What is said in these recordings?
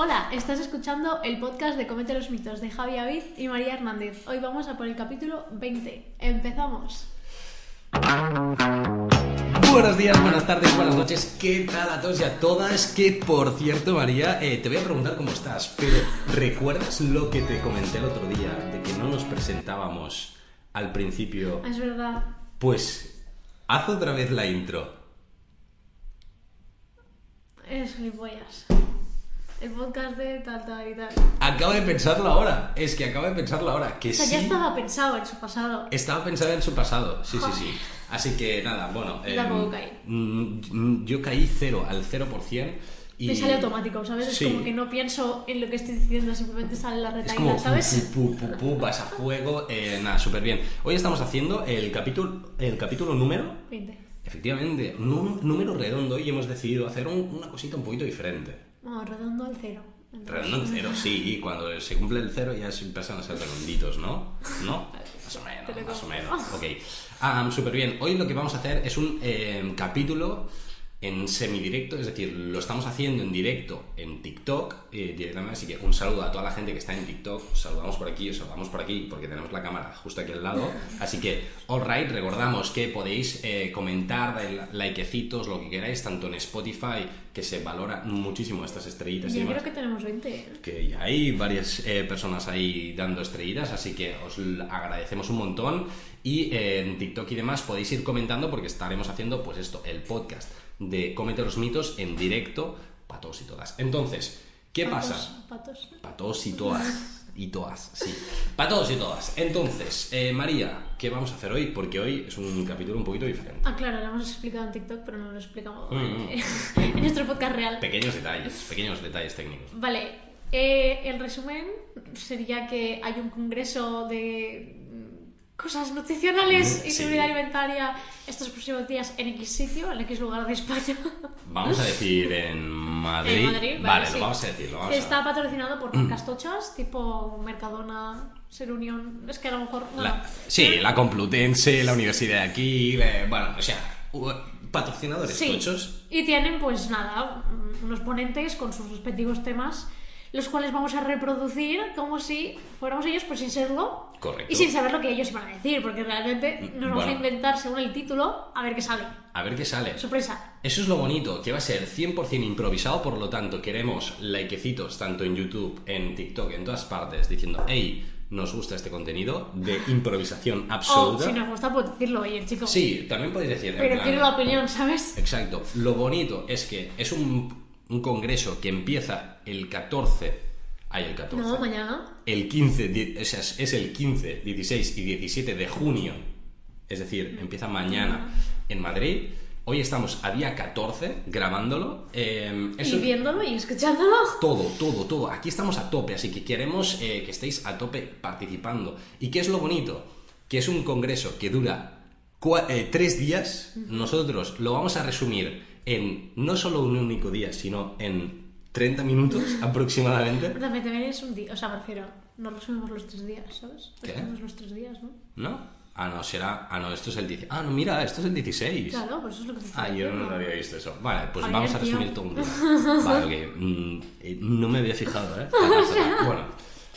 Hola, estás escuchando el podcast de Comete los mitos de Javi Avid y María Hernández. Hoy vamos a por el capítulo 20. Empezamos. Buenos días, buenas tardes, buenas noches. ¿Qué tal a todos y a todas? Que por cierto, María, eh, te voy a preguntar cómo estás, pero ¿recuerdas lo que te comenté el otro día de que no nos presentábamos al principio? Es verdad. Pues haz otra vez la intro. Es gilipollas. El podcast de tal, tal y tal. Acabo de pensarlo ahora. Es que acabo de pensarlo ahora. Que O sea, sí. ya estaba pensado en su pasado. Estaba pensado en su pasado, sí, sí, sí. Así que nada, bueno. Yo tampoco caí. mm, Yo caí cero, al 0%. Y Me sale automático, ¿sabes? Sí. Es como que no pienso en lo que estoy diciendo, simplemente sale la Es retaíla, como pu, ¿sabes? pu, pu, pu, pu, vas a fuego. eh, nada, súper bien. Hoy estamos haciendo el capítulo, el capítulo número, 20. efectivamente, número redondo y hemos decidido hacer un- una cosita un poquito diferente. No, redondo al cero. Entonces, Redondo en cero, sí, y cuando se cumple el cero ya se empiezan a ser redonditos, ¿no? ¿No? Más o menos, más o menos. Ok. Ah, súper bien. Hoy lo que vamos a hacer es un eh, capítulo en semidirecto, es decir, lo estamos haciendo en directo en TikTok eh, directamente, así que un saludo a toda la gente que está en TikTok, os saludamos por aquí, os saludamos por aquí, porque tenemos la cámara justo aquí al lado, así que, alright, recordamos que podéis eh, comentar, dar likecitos, lo que queráis, tanto en Spotify, que se valora muchísimo estas estrellitas y Yo demás creo que tenemos 20. ¿eh? que ya hay varias eh, personas ahí dando estrellitas, así que os agradecemos un montón. Y eh, en TikTok y demás podéis ir comentando porque estaremos haciendo, pues esto, el podcast de Cómete los mitos en directo para todos y todas. Entonces, ¿qué Patos, pasa? Patos. Para todos y todas. Y todas, sí. Para todos y todas. Entonces, eh, María, ¿qué vamos a hacer hoy? Porque hoy es un capítulo un poquito diferente. Ah, claro, lo hemos explicado en TikTok, pero no lo explicamos Mm. eh, en nuestro podcast real. Pequeños detalles, pequeños detalles técnicos. Vale, eh, el resumen sería que hay un congreso de mm, cosas nutricionales y Sí. seguridad alimentaria estos próximos días en X sitio, en X lugar de España. Vamos a decir en Madrid. En Madrid, vale, sí. lo vamos a decir, lo vamos Que a está patrocinado por marcas tochas, tipo Mercadona, Ser Unión. Es que a lo mejor. bueno, La- sí, la Complutense, la Universidad de aquí, la- bueno, o sea, patrocinadores Sí. tochos. Y tienen, pues nada, mm, unos ponentes con sus respectivos temas, los cuales vamos a reproducir como si fuéramos ellos, pues sin serlo. Correcto. Y sin saber lo que ellos iban a decir, porque realmente nos vamos a inventar según el título a ver qué sale. A ver qué sale. Sorpresa. Eso es lo bonito, que va a ser 100% improvisado, por lo tanto queremos likecitos tanto en YouTube, en TikTok, en todas partes, diciendo, hey, nos gusta este contenido de improvisación absoluta. si nos gusta, pues decirlo, oye, chico. Sí, también podéis decir, Pero quiero la opinión, ¿sabes? Exacto. Lo bonito es que es un, un congreso que empieza el 14. Ay, el 14. No, mañana. El 15, di- o sea, es el 15, 16 y 17 de junio. Es decir, empieza mañana en Madrid. Hoy estamos a día 14 grabándolo. Eh, eso- Y viéndolo y escuchándolo. todo, todo, todo. Aquí estamos a tope, así que queremos eh, que estéis a tope participando. ¿Y qué es lo bonito? Que es un congreso que dura eh, tres días. Nosotros lo vamos a resumir en no solo un único día, sino en 30 minutos aproximadamente. Pero también, también es un día, o sea, me refiero, no resumimos los tres días, ¿sabes? Resumimos los tres días, ¿no? ¿No? Ah, no, será... Ah, no, esto es el 10. Ah, no, mira, esto es el 16. Claro, pues eso es lo que te Ah, yo no había visto eso. Vale, pues Javier, vamos a tío. resumir todo un día. Vale, ok. mm, eh, no me había fijado, ¿eh? Bueno,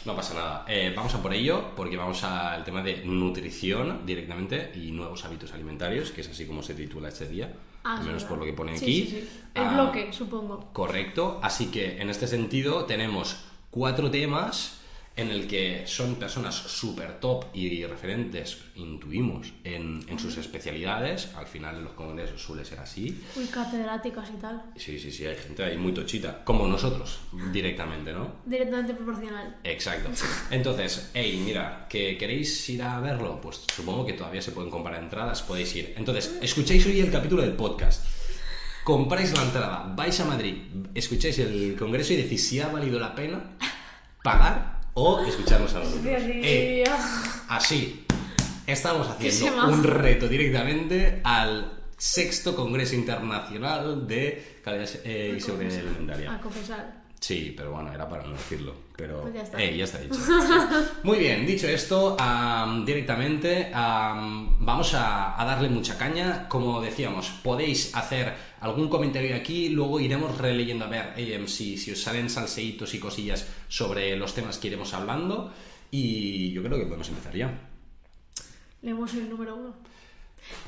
no pasa nada. Eh, vamos a por ello, porque vamos al tema de nutrición directamente y nuevos hábitos alimentarios, que es así como se titula este día. Ah, al menos verdad. por lo que pone Sí, aquí. sí, sí. El Ah, bloque, supongo. Correcto. Así que en este sentido tenemos cuatro temas en el que son personas súper top y referentes, intuimos, en, en sus especialidades. Al final en los congresos suele ser así. Uy, catedráticas y tal. Sí, sí, sí, hay gente ahí muy tochita, como nosotros, directamente, ¿no? Directamente proporcional. Exacto. Entonces, hey, mira, ¿que queréis ir a verlo? Pues supongo que todavía se pueden comprar entradas, podéis ir. Entonces, escucháis hoy el capítulo del podcast. Compráis la entrada, vais a Madrid, escucháis el congreso y decís si ha valido la pena pagar o escucharnos a nosotros. Eh, así, estamos haciendo un reto directamente al sexto Congreso Internacional de Calidad eh, y Seguridad Alimentaria. A confesar. Sí, pero bueno, era para no decirlo. Pero Pues ya está. Eh, ya está dicho. Sí. Muy bien, dicho esto, am, directamente am, vamos a, a darle mucha caña. Como decíamos, podéis hacer algún comentario aquí, luego iremos releyendo a ver em, si, si os salen salseitos y cosillas sobre los temas que iremos hablando. Y yo creo que podemos empezar ya. Leemos el número uno.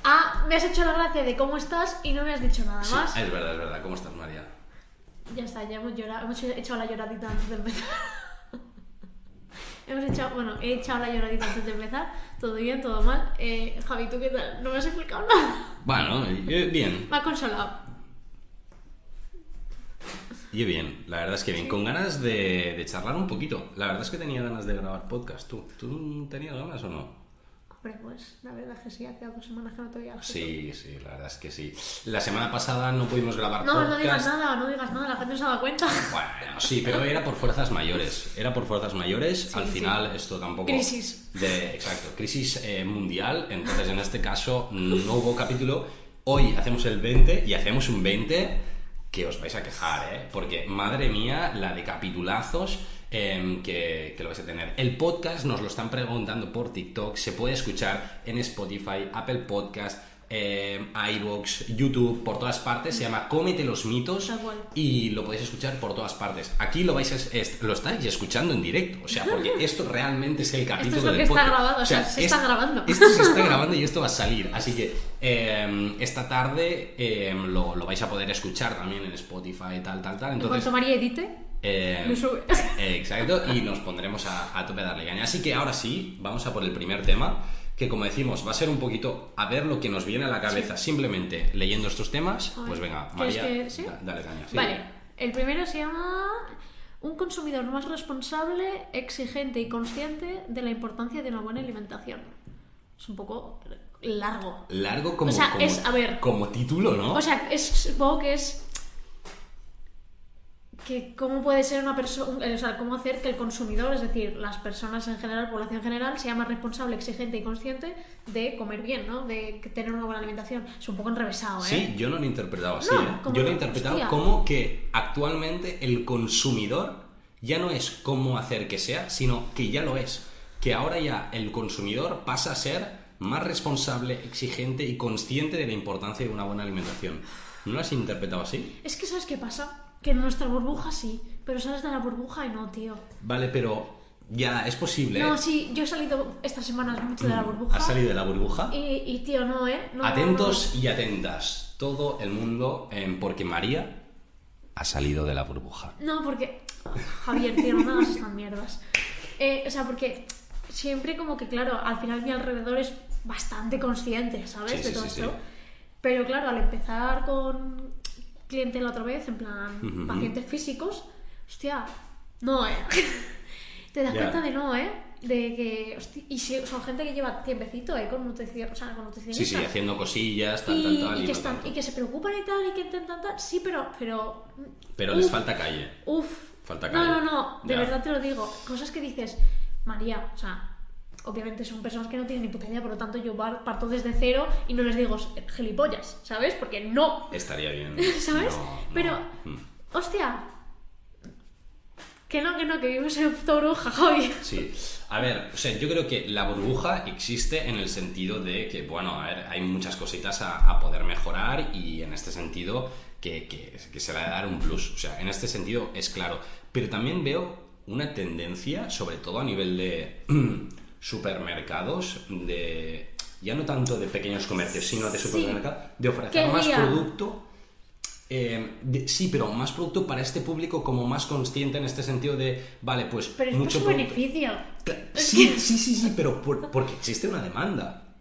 Ah, me has hecho la gracia de cómo estás y no me has dicho nada Sí, más. es verdad, es verdad. ¿Cómo estás, María? Ya está, ya hemos llorado, hemos echado la lloradita antes de empezar. hemos echado, bueno, he echado la lloradita antes de empezar. Todo bien, todo mal. Eh, Javi, ¿tú qué tal? No me has explicado nada. Bueno, eh, bien. Me ha consolado. Yo bien, la verdad es que bien. Con ganas de, de charlar un poquito. La verdad es que tenía ganas de grabar podcast. ¿Tú, ¿tú tenías ganas o no? Hombre, pues la verdad es que sí, hace dos semanas que no te veía. Sí, sí, la verdad es que sí. La semana pasada no pudimos grabar No, podcast. no digas nada, no digas nada, la gente no se ha dado cuenta. Bueno, sí, pero era por fuerzas mayores. Era por fuerzas mayores. Al sí. final, esto tampoco. Crisis. De, exacto, crisis eh, mundial. Entonces, en este caso, no hubo capítulo. Hoy hacemos el 20 y hacemos un 20 que os vais a quejar, ¿eh? Porque, madre mía, la de capitulazos. Em, que, que lo vais a tener. El podcast nos lo están preguntando por TikTok, se puede escuchar en Spotify, Apple Podcast, eh, iVoox, YouTube, por todas partes, se llama Cómete los mitos y lo podéis escuchar por todas partes. Aquí lo vais a, es- lo estáis escuchando en directo, o sea, porque esto realmente es el capítulo es lo del que está podcast. grabado, o sea, se está grabando. Esto se está grabando y esto va a salir, así que eh, esta tarde eh, lo, lo vais a poder escuchar también en Spotify, tal, tal, tal. En Entonces, cuanto María edite, eh, sube. eh, Exacto, y nos pondremos a, a tope a darle caña. Así que ahora sí, vamos a por el primer tema, que como decimos, va a ser un poquito a ver lo que nos viene a la cabeza simplemente leyendo estos temas. Pues venga, ¿quieres María, que- sí? da- dale caña. sí. Vale, el primero se llama Un consumidor más responsable, exigente y consciente de la importancia de una buena alimentación. Es un poco largo. Largo como, O sea, como- es- a ver. como título, ¿no? O sea, es, supongo que es. Que cómo puede ser una persona. O sea, cómo hacer que el consumidor, es decir, las personas en general, población en general, sea más responsable, exigente y consciente de comer bien, ¿no? De tener una buena alimentación. Es un poco enrevesado, ¿eh? Sí, yo no lo he interpretado así. No, ¿eh? Yo lo he interpretado hostia. como que actualmente el consumidor ya no es cómo hacer que sea, sino que ya lo es. Que ahora ya el consumidor pasa a ser más responsable, exigente y consciente de la importancia de una buena alimentación. ¿No lo has interpretado así? Es que, ¿sabes qué pasa? Que en nuestra burbuja sí, pero sales de la burbuja y no, tío. Vale, pero ya es posible. No, ¿eh? sí, yo he salido estas semanas mucho de la burbuja. ¿Has salido de la burbuja? Y, y, tío, no, ¿eh? No, Atentos y atentas, todo el mundo, porque María ha salido de la burbuja. No, porque. Javier, tío, no hagas estas mierdas. Eh, o sea, porque siempre, como que, claro, al final mi alrededor es bastante consciente, ¿sabes? Sí, de sí, todo sí, esto. sí. Pero claro, al empezar con clientela otra vez, en plan, pacientes físicos, hostia, no, ¿eh? Te das cuenta de no, ¿eh? De que. hostia, y si, son gente que lleva tiempecito, ¿eh? Con nutrición, o sea, con nutricionista. Sí, sí, haciendo cosillas, tal, y, tal, tal. y y que no están, y que se preocupan y tal, y que intentan tal. Sí, pero. Pero, Pero les falta calle. Uf. Falta no, calle. no, no, de Ya. verdad te lo digo. Cosas que dices, María, o sea, obviamente son personas que no tienen ni puta idea, por lo tanto yo par- parto desde cero y no les digo gilipollas, ¿sabes? Porque no, Estaría bien. ¿sabes? No, no. Pero, hostia, que no, que no, que vivimos en puta burbuja, Javi. Sí. A ver, o sea, yo creo que la burbuja existe en el sentido de que, bueno, a ver, hay muchas cositas a, a poder mejorar y en este sentido que, que, que se le ha de dar un plus. O sea, en este sentido es claro. Pero también veo una tendencia, sobre todo a nivel de supermercados, de ya no tanto de pequeños comercios, sino de Sí. supermercados, de ofrecer más producto eh, de- sí, pero más producto para este público como más consciente en este sentido de, vale, pues Pero es mucho beneficio. Sí, sí, sí, sí, pero por- porque existe una demanda.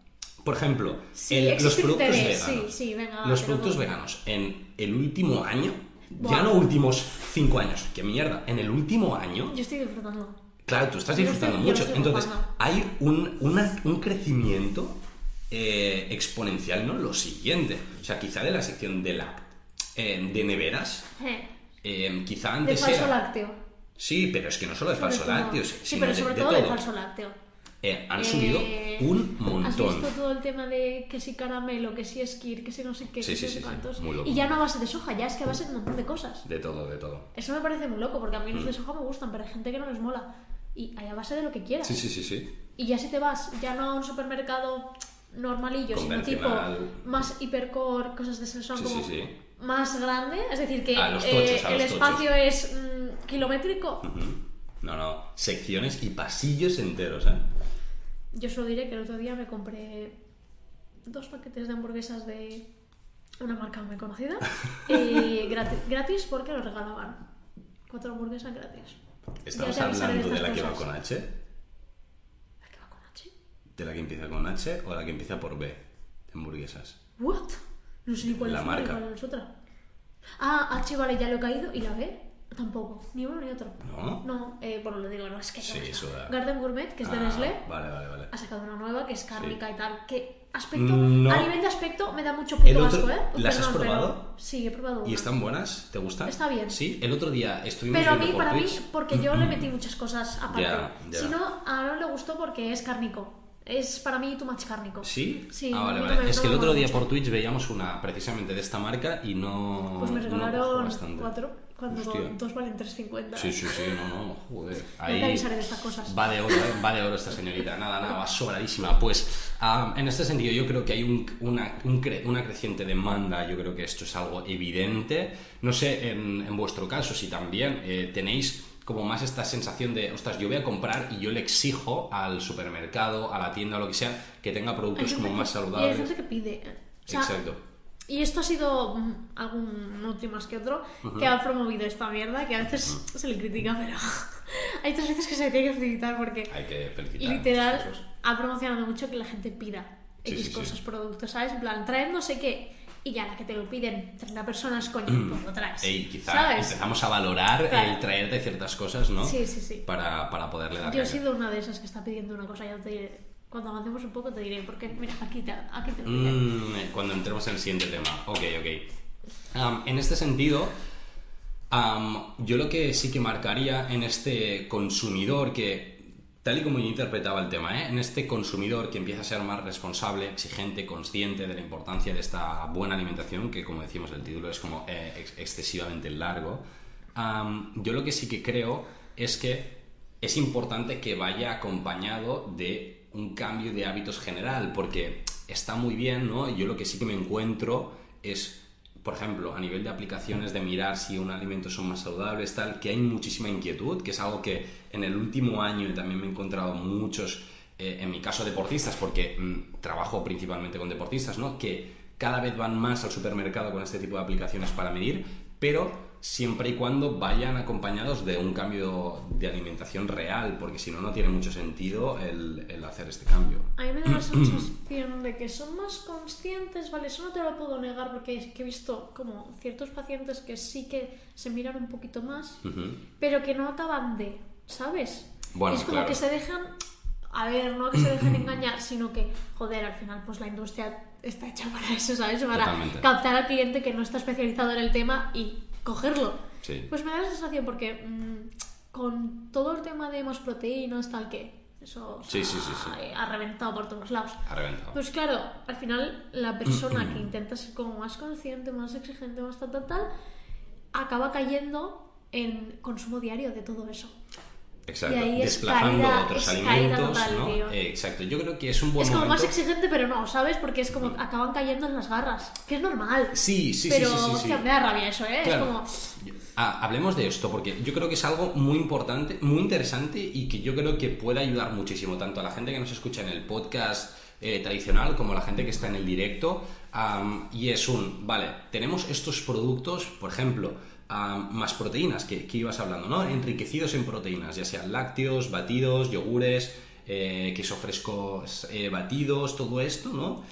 Por ejemplo, Sí, el- los productos interés, veganos. sí, sí, venga, los productos veganos en el último año, ya no últimos cinco años, qué mierda, en el último año, Yo estoy disfrutando. Claro, tú estás disfrutando estoy- mucho. Entonces, hay un, una- un crecimiento eh, exponencial, ¿no? Lo siguiente. O sea, quizá de la sección de la eh, de neveras, Eh, eh, quizá de antes falso era... lácteo. Sí, pero es que no solo de falso todo. lácteos, Sí, pero de- sobre de todo de todo. falso lácteo. Eh, han Eh, subido un ¿Has montón. visto todo el tema de que si caramelo, que si esquir, que si no sé qué, Sí, que sí, sí, cuántos? Y ya no a base de soja, ya es que a base de un montón de cosas. De todo, de todo. Eso me parece muy loco, porque a mí los Mm. de soja me gustan, pero hay gente que no les mola. Y hay a base de lo que quieras. Sí, sí, sí, sí. Y ya si te vas, ya no a un supermercado normalillo, sino tipo más hipercore, cosas de esas son Sí, como más grande, es decir, que eh, tochos, a el espacio es mm, kilométrico. Ujú. No, no. Secciones y pasillos enteros, ¿eh? Yo solo diré que el otro día me compré dos paquetes de hamburguesas de una marca muy conocida y gratis, gratis porque lo regalaban. Cuatro hamburguesas gratis. Estamos de hablando de estas la que va con H, ¿La que va con H? de la que empieza con H o la que empieza por B. de Hamburguesas. ¿What? No sé ni cuál La es marca. ni cuál es otra. Ah, H, vale, ya lo he caído. ¿Y la B? Tampoco. Ni uno ni otro. ¿No? No, eh, bueno, lo digo, no es que Sí, no eso da. Garden Gourmet, que es de Ah, Nestlé, Vale, vale, vale. ha sacado una nueva que es cárnica Sí. y tal. Que aspecto, No. a nivel de aspecto me da mucho puto asco, ¿eh? ¿las has pero- probado? Sí, he probado. ¿Y están buenas? ¿Te gustan? Está bien. Sí, el otro día estuvimos Pero a mí, para mí, porque yo le metí muchas cosas aparte. Ya. Si no, a Aaron le gustó porque es cárnico. Es para mí too much cárnico. ¿Sí? Sí, Ah, vale, no vale. es no que el otro día mucho. por Twitch veíamos una precisamente de esta marca y no. Pues me no regalaron cuatro, cuando Hostia. dos valen 3.50. Sí, sí, sí, no, no, joder. Ya te avisaré de estas cosas. Va de oro, ¿eh? va de oro esta señorita. Nada, nada, va sobradísima. Pues ah, en este sentido yo creo que hay un- una, un cre- una creciente demanda, yo creo que esto es algo evidente. No sé, en, en vuestro caso, si también eh, tenéis como más esta sensación de, ostras, yo voy a comprar y yo le exijo al supermercado, a la tienda o lo que sea, que tenga productos como que- más Y hay saludables. gente que pide. O sea, Exacto. Y esto ha sido mm, algún no más que otro que ha promovido esta mierda, que a veces se le critica, pero hay otras veces que se le tiene que felicitar porque Hay que felicitar. literal ha promocionado mucho que la gente pida X sí, sí. cosas, productos, ¿sabes? En plan, traed no sé qué. Y ya la que te lo piden 30 personas, coño, pues lo traes. Ey, quizá ¿Sabes? empezamos a valorar Claro. el traerte ciertas cosas, ¿no? Sí, sí, sí. Para, para poderle dar Yo he sido una de esas que está pidiendo una cosa, ya te diré. Cuando avancemos un poco te diré, porque mira, aquí te, aquí te lo piden. Mm, cuando entremos en el siguiente tema. Ok, ok. En este sentido, yo lo que sí que marcaría en este consumidor que, tal y como yo interpretaba el tema, ¿eh? en este consumidor que empieza a ser más responsable, exigente, consciente de la importancia de esta buena alimentación, que como decimos el título es como eh, ex- excesivamente largo, yo lo que sí que creo es que es importante que vaya acompañado de un cambio de hábitos general, porque está muy bien, ¿no? Yo lo que sí que me encuentro es, por ejemplo, a nivel de aplicaciones de mirar si un alimento son más saludables, tal, que hay muchísima inquietud, que es algo que en el último año también me he encontrado muchos, eh, en mi caso deportistas, porque mm, trabajo principalmente con deportistas, ¿no? Que cada vez van más al supermercado con este tipo de aplicaciones para medir, pero siempre y cuando vayan acompañados de un cambio de alimentación real, porque si no, no tiene mucho sentido el, el hacer este cambio. A mí me da la sensación de que son más conscientes, vale, eso no te lo puedo negar porque es que he visto como ciertos pacientes que sí que se miran un poquito más, Ujú. pero que no acaban de, ¿sabes? Bueno, es como claro. que se dejan, a ver, no que se dejen engañar, sino que, joder, al final pues la industria está hecha para eso, ¿sabes? Para Totalmente. captar al cliente que no está especializado en el tema y cogerlo. Sí. Pues me da la sensación porque mm, con todo el tema de más proteínas, tal que eso o Sí, sea, sí, sí, sí. ha reventado por todos lados. Ha reventado. Pues claro, al final la persona que intenta ser como más consciente, más exigente, más tal, tal, tal, acaba cayendo en consumo diario de todo eso. Exacto. y ahí es Desplazando caída- otros alimentos, total, ¿no? Eh, exacto. Yo creo que es un buen es como momento. más exigente, pero no, ¿sabes? Porque es como acaban cayendo en las garras, que es normal. Sí, sí, pero sí, sí, sí, sí. hostia, me da rabia eso, ¿eh? Claro. Es como... Ah, hablemos de esto, porque yo creo que es algo muy importante, muy interesante y que yo creo que puede ayudar muchísimo tanto a la gente que nos escucha en el podcast eh, tradicional como a la gente que está en el directo. y es un, vale, tenemos estos productos, por ejemplo, más proteínas, que, que ibas hablando, ¿no? Enriquecidos en proteínas, ya sean lácteos, batidos, yogures, eh, queso frescos eh, batidos, todo esto, ¿no?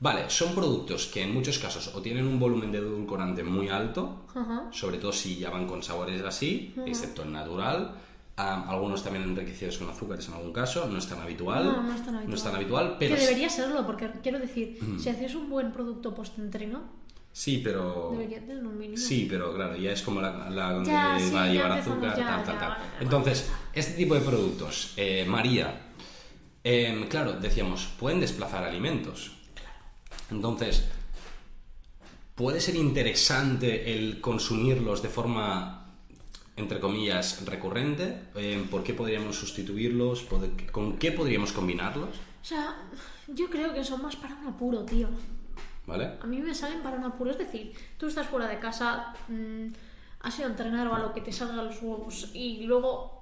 Vale, son productos que en muchos casos o tienen un volumen de edulcorante muy alto, sobre todo si ya van con sabores así, excepto el natural. Am, algunos también enriquecidos con azúcares en algún caso, no es tan habitual. No, no es tan habitual. No es tan habitual, pero que debería serlo, porque quiero decir, si haces un buen producto post-entreno, sí, pero debería tener un mínimo. sí, pero claro, ya es como la, la donde Ya, sí, va a llevar azúcar, ya, tal, tal, tal. Entonces, este tipo de productos, eh, María, Em, claro, decíamos, pueden desplazar alimentos. Entonces, puede ser interesante el consumirlos de forma, entre comillas, recurrente. Em, ¿Por qué podríamos sustituirlos? ¿Pod- ¿Con qué podríamos combinarlos? O sea, yo creo que son más para un apuro, tío. ¿Vale? A mí me salen para un apuro. Es decir, tú estás fuera de casa, mm, has ido a entrenar o a lo que te salga los huevos y luego.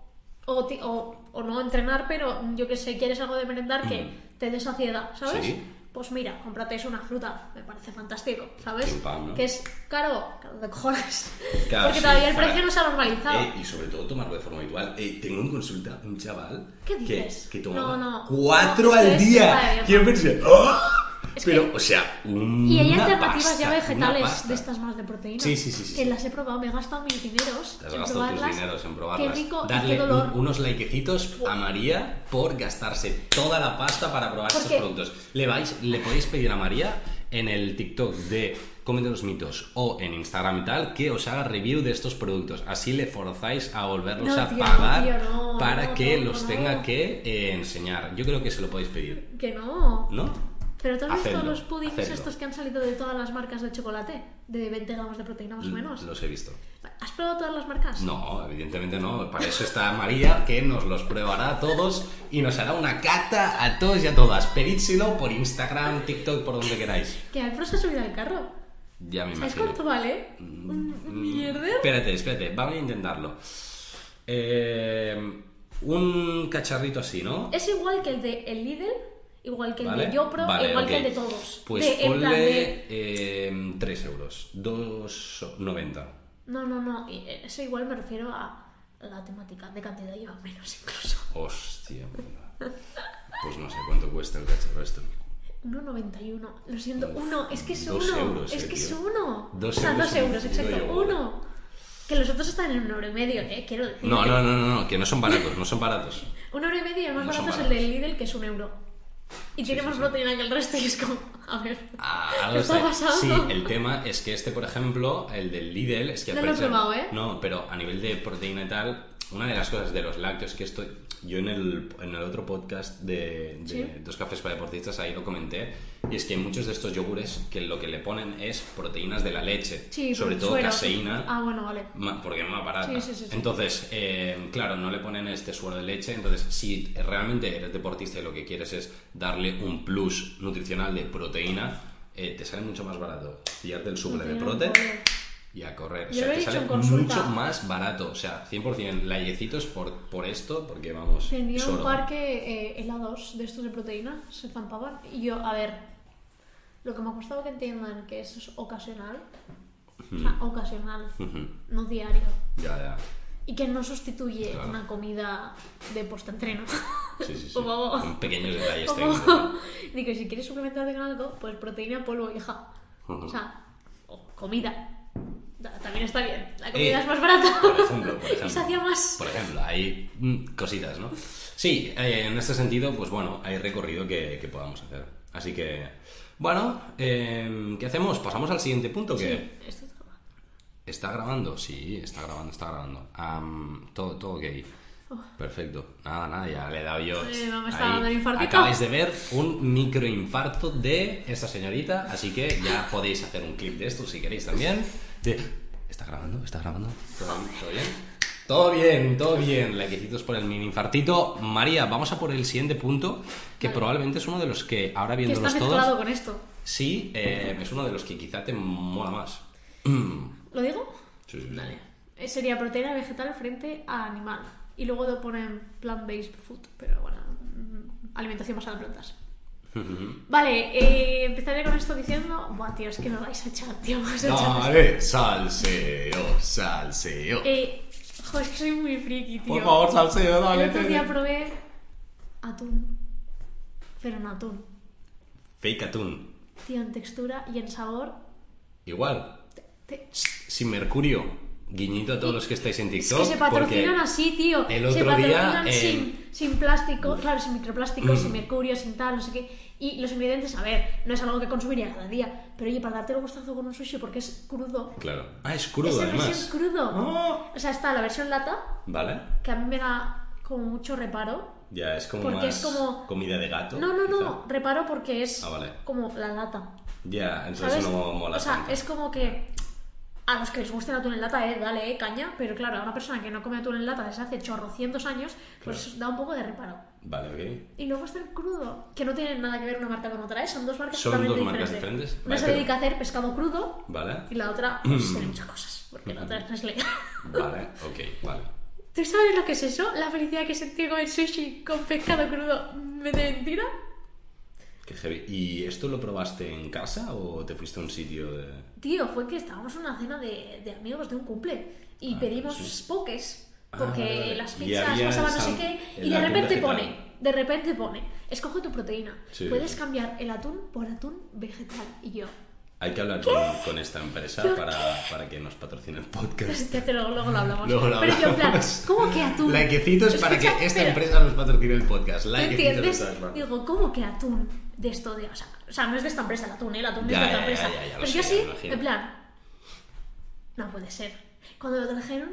O, ti- o, o no entrenar, pero yo que sé, quieres algo de merendar que te dé saciedad, ¿sabes? Sí. Pues mira, cómprate eso, una fruta, me parece fantástico, ¿sabes? Pan, ¿no? Que es caro, caro de cojones. Claro, Porque sí, todavía el para- precio no se ha normalizado. Eh, y sobre todo tomarlo de forma habitual. Eh, tengo en consulta un chaval ¿Qué que, dices? que tomaba No, no. cuatro que al día. Quiero pensar, ¡ah! Es Pero, que- o sea, una Y hay alternativas ya vegetales de estas más de proteína. Sí, sí, sí, sí, Que sí. las he probado, me he gastado mis dineros Te has en gastado tus dineros en probarlas. Qué rico Darle qué dolor. un- unos likecitos a María por gastarse toda la pasta para probar estos productos. Le, vais, le podéis pedir a María en el TikTok de Cómete los mitos o en Instagram y tal que os haga review de estos productos. Así le forzáis a volverlos No, a tío, pagar no, tío, no, para no, que los tenga que eh, enseñar. Yo creo que se lo podéis pedir, Que no. ¿no? Pero ¿tú has visto los puddings estos que han salido de todas las marcas de chocolate? De 20 gramos de proteína más o menos. Los he visto. ¿Has probado todas las marcas? No, evidentemente no. Para eso está María, que nos los pruebará a todos y nos hará una cata a todos y a todas. Pedídselo por Instagram, TikTok, por donde queráis. Que Alfred se ha subido al carro. Ya me ¿Sabes imagino. cuánto vale? Un un mierder. Espérate, espérate, vamos a intentarlo. Eh, un cacharrito así, ¿no? Es igual que el de el Lidl, igual que el ¿Vale? de Yopro, Vale, igual ok. que el de todos. Pues De- en plan ponle de- eh, 3 euros, 2,90. No, no, no. Eso igual me refiero a la temática. De cantidad lleva menos incluso. Hostia, puta. Pues no sé cuánto cuesta el cacharro esto. 1,91. Lo siento, uno. Es que es Dos uno. euros, es eh, que es tío. uno. Dos o sea, euros dos un euros, puto exacto. yogur. Uno. Que los otros están en un euro y medio, ¿eh? Quiero decir. No, no, no, no, no, que no son baratos, no son baratos. Un euro y medio el más No barato es el del Lidl, que es un euro. Y tiene más proteína que el resto y es como. A ver. Ah, ¿Qué está pasando? Sí, el tema es que este, por ejemplo, el del Lidl, es que No lo he probado, ¿eh? No, pero a nivel de proteína y tal, una de las cosas de los lácteos que estoy. Yo en el, en el otro podcast de, de Sí. Dos Cafés para Deportistas ahí lo comenté, y es que muchos de estos yogures que lo que le ponen es proteínas de la leche, Sí, sobre todo suero. caseína. Ah, bueno, vale. Porque es más barata. Sí. Entonces, eh, claro, no le ponen este suero de leche. Entonces, si realmente eres deportista y lo que quieres es darle un plus nutricional de proteína, eh, te sale mucho más barato pillarte el suple de prote. Y a correr. O Yo sea, lo he te dicho sale mucho más barato. O sea, 100% layecitos por, por esto, porque vamos. Tenía un oro. par que eh, helados de estos de proteína se zampaban. Y yo, a ver, lo que me ha costado que entiendan que eso es ocasional. O sea, ocasional, no diario. Ya, ya. Y que no sustituye Claro. una comida de post-entreno. Sí, sí, sí. Por favor. Con pequeños detalles técnicos. Digo, si quieres suplementarte con algo, pues proteína polvo, hija. O sea, o comida. Ta- También está bien. La Eh, comida es más barata. Por ejemplo, por ejemplo. y sacia más. Por ejemplo, hay mm, cositas, ¿no? Sí, eh, en este sentido, pues bueno, hay recorrido que, que podamos hacer. Así que, bueno, eh, ¿qué hacemos? ¿Pasamos al siguiente punto? Que Sí, esto está mal. ¿Está grabando? Sí, está grabando, está grabando. Am, todo, todo ok. Perfecto. Nada, nada, ya le he dado yo. Eh, no me está dando el. Acabáis de ver un microinfarto de esta señorita, así que ya podéis hacer un clip de esto si queréis también. De- ¿Está grabando? ¿Está grabando? ¿Todo, todo bien? Todo bien, todo bien. Likecitos por el mini infartito. María, vamos a por el siguiente punto, que Vale. probablemente es uno de los que ahora viéndolos mezclado todos, con esto. sí, eh, es uno de los que quizá te mola más. ¿Lo digo? Sí, sí, sí. Vale. Eh, Sería proteína vegetal frente a animal. Y luego te ponen plant-based food, pero bueno, mm, alimentación basada en plantas. Vale, eh, empezaré con esto diciendo. Buah, tío, es que me vais a echar, tío, me vais a echar. Dale, salseo, salseo. Eh, jo, es que soy muy friki, tío. Por favor, salseo, dale. El otro día probé atún. Pero en atún. Fake atún. Tío, en textura y en sabor. Igual. te- Sin mercurio. Guiñito a todos los que estáis en Es TikTok. que se patrocinan así, tío. el se otro día, patrocinan eh, sin, plástico, claro, sin microplástico, sin mercurio, sin tal, no sé qué. Y los ingredientes, a ver, no es algo que consumiría cada día. Pero oye, para darte el gustazo con un sushi, porque es crudo. Claro. Ah, es crudo es además. versión crudo. Ah. O sea, está la versión lata, Vale. que a mí me da como mucho reparo. Ya, es como Porque más es como- comida de gato. No, no, quizá. no, reparo porque es Ah, vale. como la lata. Ya, entonces ¿Sabes? no mola o sea, tanto. es como que a los que les guste el atún en lata, eh, dale, eh, caña, pero claro, a una persona que no come atún en lata desde hace chorrocientos años, pues da un poco de reparo. Vale, ok. Y luego está el crudo, que no tiene nada que ver una marca con otra, ¿eh? son dos marcas Son totalmente dos marcas diferentes. diferentes. Una Vale, se pero- dedica a hacer pescado crudo Vale. y la otra pues, tiene muchas cosas, porque la otra es Nestlé. Vale, ok, vale. ¿Tú sabes lo que es eso? La felicidad que sentí con el sushi con pescado crudo me de mentira. Qué heavy. ¿Y esto lo probaste en casa o te fuiste a un sitio de...? Tío, fue que estábamos en una cena de, de amigos de un cumple y Ah, pedimos sí. pokés Ah, porque vale, vale. las pizzas pasaban no sé qué y de repente vegetal. pone, de repente pone, escoge tu proteína, Sí, puedes cambiar el atún por atún vegetal y yo, Hay que hablar con, con esta empresa para, para que nos patrocine el podcast. te luego lo hablamos. Luego lo Pero yo en plan, hablamos. ¿cómo que atún? Likecitos para que esta empresa nos patrocine el podcast. ¿Me Likecitos entiendes? Digo, ¿cómo que atún de esto de, o sea, o sea, no es de esta empresa el atún, ¿eh? el atún es de otra empresa. ya, ya Pero yo sí, en plan, no puede ser. Cuando lo trajeron,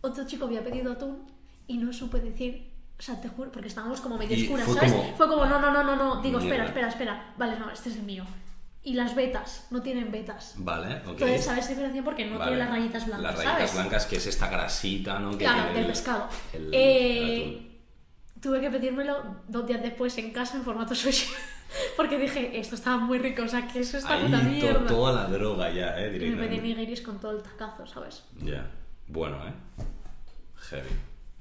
otro chico había pedido atún y no supe decir, o sea, te juro, porque estábamos como medio oscuras, fue ¿sabes? como- Fue como, no, no, no, no, no, digo, espera, espera, espera, vale, no, este es el mío. Y las betas, no tienen betas. Vale, ok. Entonces, ¿sabes diferencia? Porque no Vale. tiene las rayitas blancas, Las rayitas ¿sabes? blancas, que es esta grasita, ¿no? Que Claro, del el- pescado. el- Eh, el tuve que pedírmelo dos días después en casa en formato sushi. Porque dije, esto estaba muy rico, o sea, que eso está puta Ahí to- mierda. toda la droga ya, ¿eh? Y me pedí Directamente. nigiris con todo el tacazo, ¿sabes? Ya. Bueno, ¿eh? Heavy.